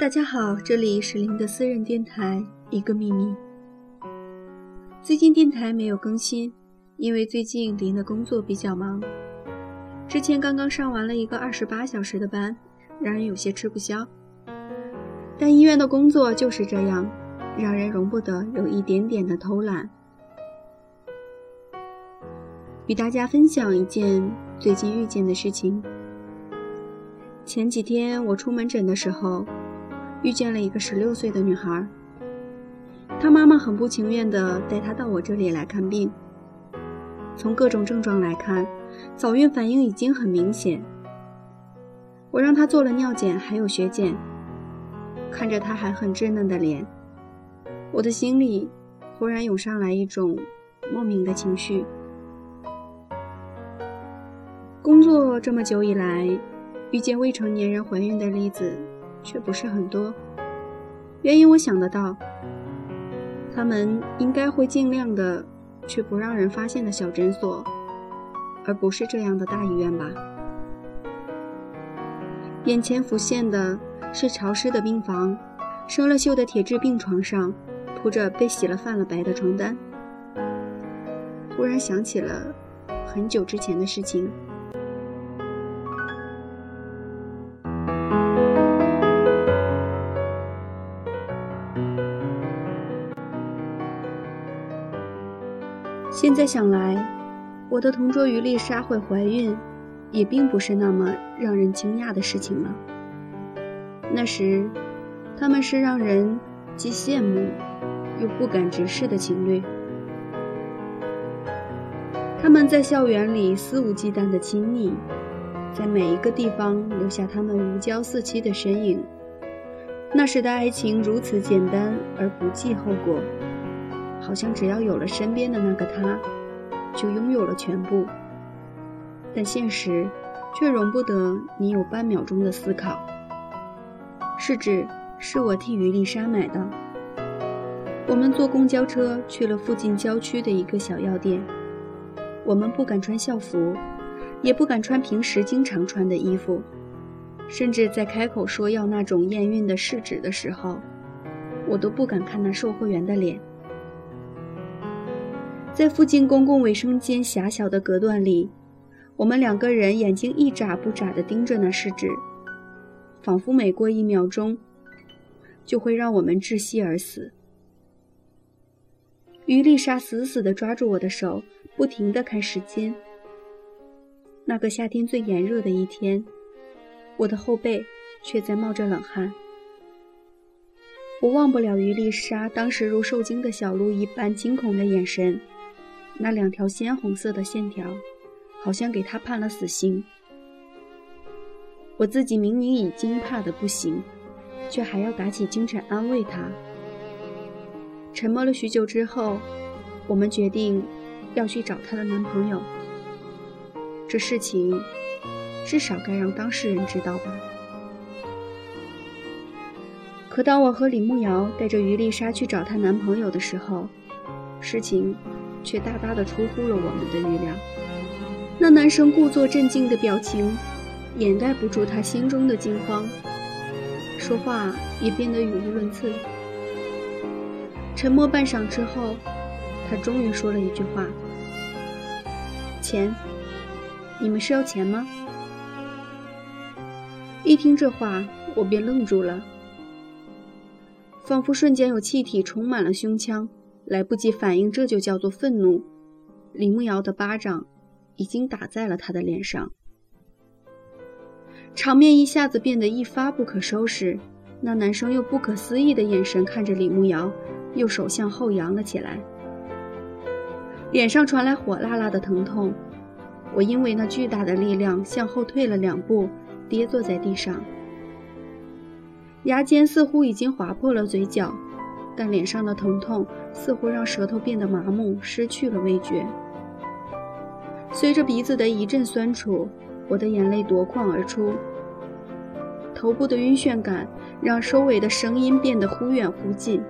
大家好，这里是林的私人电台，一个秘密。最近电台没有更新，因为最近林的工作比较忙。之前刚刚上完了一个二十八小时的班，让人有些吃不消。但医院的工作就是这样，让人容不得有一点点的偷懒。与大家分享一件最近遇见的事情。前几天我出门诊的时候，遇见了一个十六岁的女孩。她妈妈很不情愿地带她到我这里来看病。从各种症状来看，早孕反应已经很明显。我让她做了尿检，还有血检。看着她还很稚嫩的脸，我的心里忽然涌上来一种莫名的情绪。工作这么久以来。遇见未成年人怀孕的例子却不是很多，原因我想得到，他们应该会尽量的去不让人发现的小诊所，而不是这样的大医院吧。眼前浮现的是潮湿的病房，生了锈的铁质病床上铺着被洗了泛了白的床单，忽然想起了很久之前的事情。现在想来，我的同桌于丽莎会怀孕，也并不是那么让人惊讶的事情了。那时，他们是让人既羡慕又不敢直视的情侣。他们在校园里肆无忌惮的亲昵，在每一个地方留下他们如胶似漆的身影。那时的爱情如此简单而不计后果。好像只要有了身边的那个他，就拥有了全部。但现实却容不得你有半秒钟的思考。是指是我替于丽莎买的。我们坐公交车去了附近郊区的一个小药店。我们不敢穿校服，也不敢穿平时经常穿的衣服，甚至在开口说要那种验孕的试纸的时候，我都不敢看那售货员的脸。在附近公共卫生间狭小的隔断里，我们两个人眼睛一眨不眨地盯着那试纸，仿佛每过一秒钟，就会让我们窒息而死。于丽莎死死地抓住我的手，不停地看时间。那个夏天最炎热的一天，我的后背却在冒着冷汗。我忘不了于丽莎当时如受惊的小鹿一般惊恐的眼神。那两条鲜红色的线条，好像给他判了死刑。我自己明明已经怕得不行，却还要打起精神安慰他。沉默了许久之后，我们决定要去找她的男朋友。这事情至少该让当事人知道吧。可当我和李慕瑶带着于丽莎去找她男朋友的时候，事情……却大大的出乎了我们的预料。那男生故作镇静的表情，掩盖不住他心中的惊慌，说话也变得语无伦次。沉默半晌之后，他终于说了一句话：“钱，你们是要钱吗？”一听这话，我便愣住了，仿佛瞬间有气体充满了胸腔。来不及反应，这就叫做愤怒。李慕瑶的巴掌已经打在了他的脸上，场面一下子变得一发不可收拾。那男生用不可思议的眼神看着李慕瑶，右手向后扬了起来，脸上传来火辣辣的疼痛。我因为那巨大的力量向后退了两步，跌坐在地上，牙尖似乎已经划破了嘴角。但脸上的疼痛似乎让舌头变得麻木，失去了味觉。随着鼻子的一阵酸楚，我的眼泪夺眶而出。头部的晕眩感让收尾的声音变得忽远忽近。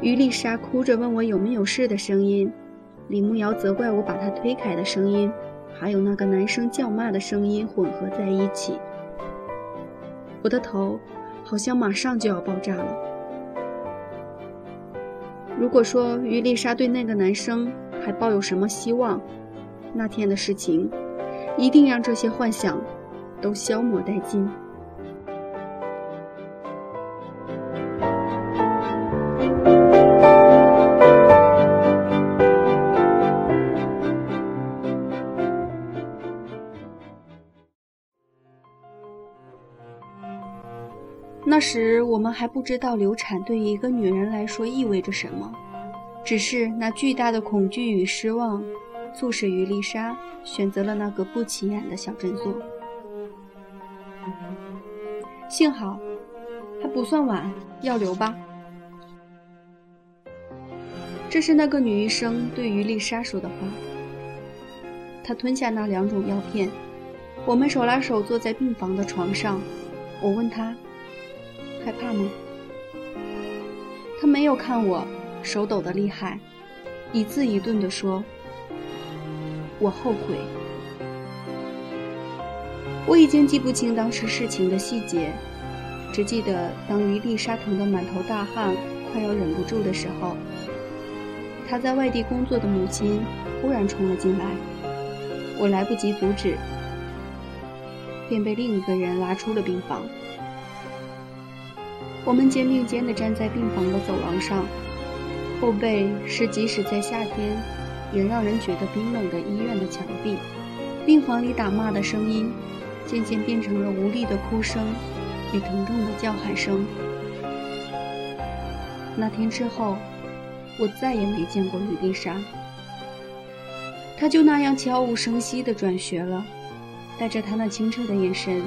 于丽莎哭着问我有没有事的声音，李慕瑶责怪我把她推开的声音，还有那个男生叫骂的声音混合在一起。我的头好像马上就要爆炸了。如果说于丽莎对那个男生还抱有什么希望，那天的事情一定让这些幻想都消磨殆尽。时我们还不知道流产对于一个女人来说意味着什么，只是那巨大的恐惧与失望，促使于丽莎选择了那个不起眼的小镇做。幸好，还不算晚，要留吧。这是那个女医生对于丽莎说的话。她吞下那两种药片，我们手拉手坐在病房的床上，我问她。害怕吗？他没有看我，手抖得厉害，一字一顿地说：“我后悔。”我已经记不清当时事情的细节，只记得当于丽莎疼得满头大汗，快要忍不住的时候，她在外地工作的母亲忽然冲了进来，我来不及阻止，便被另一个人拉出了病房。我们肩并肩地站在病房的走廊上，后背是即使在夏天也让人觉得冰冷的医院的墙壁。病房里打骂的声音渐渐变成了无力的哭声与疼痛的叫喊声。那天之后，我再也没见过吕丽莎。她就那样悄无声息地转学了，带着她那清澈的眼神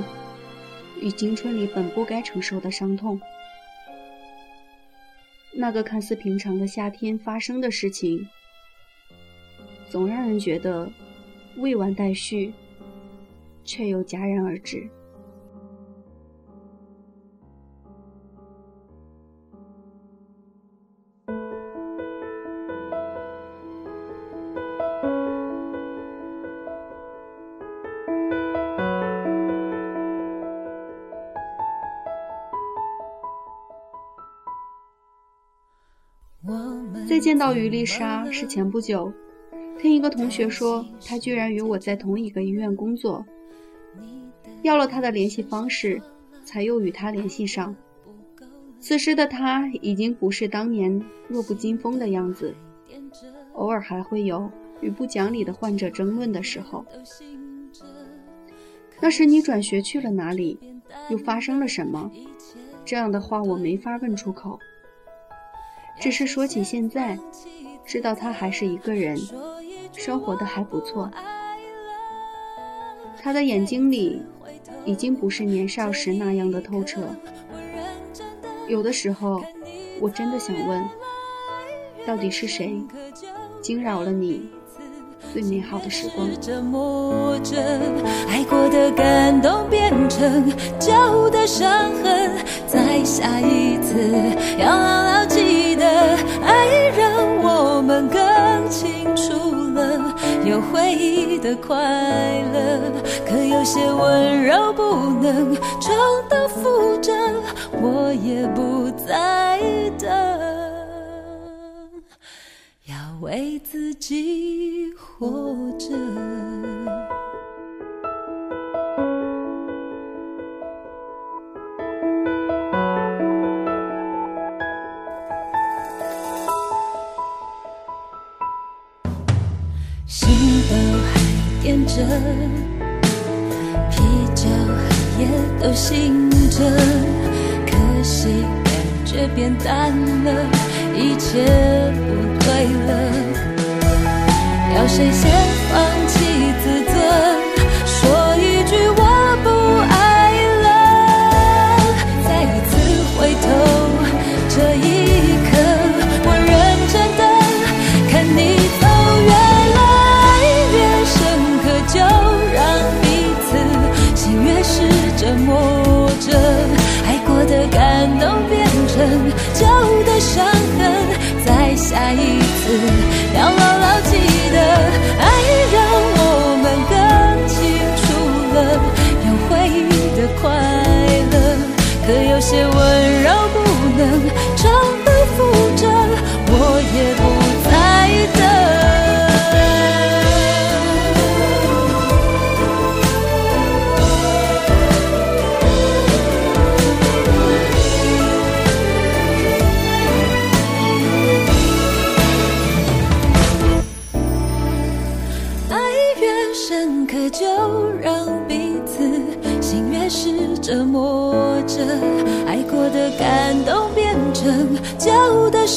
与青春里本不该承受的伤痛。那个看似平常的夏天发生的事情，总让人觉得未完待续，却又戛然而止。再见到于丽莎是前不久，听一个同学说，她居然与我在同一个医院工作，要了她的联系方式，才又与她联系上。此时的她已经不是当年弱不禁风的样子，偶尔还会有与不讲理的患者争论的时候。那时你转学去了哪里？又发生了什么？这样的话我没法问出口。只是说起现在，知道他还是一个人，生活的还不错。他的眼睛里，已经不是年少时那样的透彻。有的时候，我真的想问，到底是谁惊扰了你最美好的时光？爱过的感动变成旧的伤痕，在下一次要你的快乐，可有些温柔不能重蹈覆辙，我也不再等，要为自己活。着，着，可惜感觉变淡了，一切不对了，要谁先放弃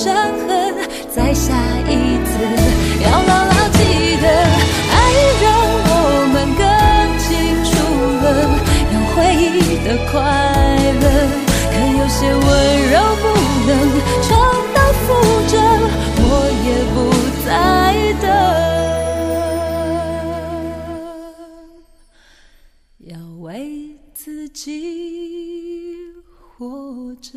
伤痕，在下一次要牢牢记得，爱让我们更清楚了，有回忆的快乐，可有些温柔不能重蹈覆辙，我也不再等。要为自己活着。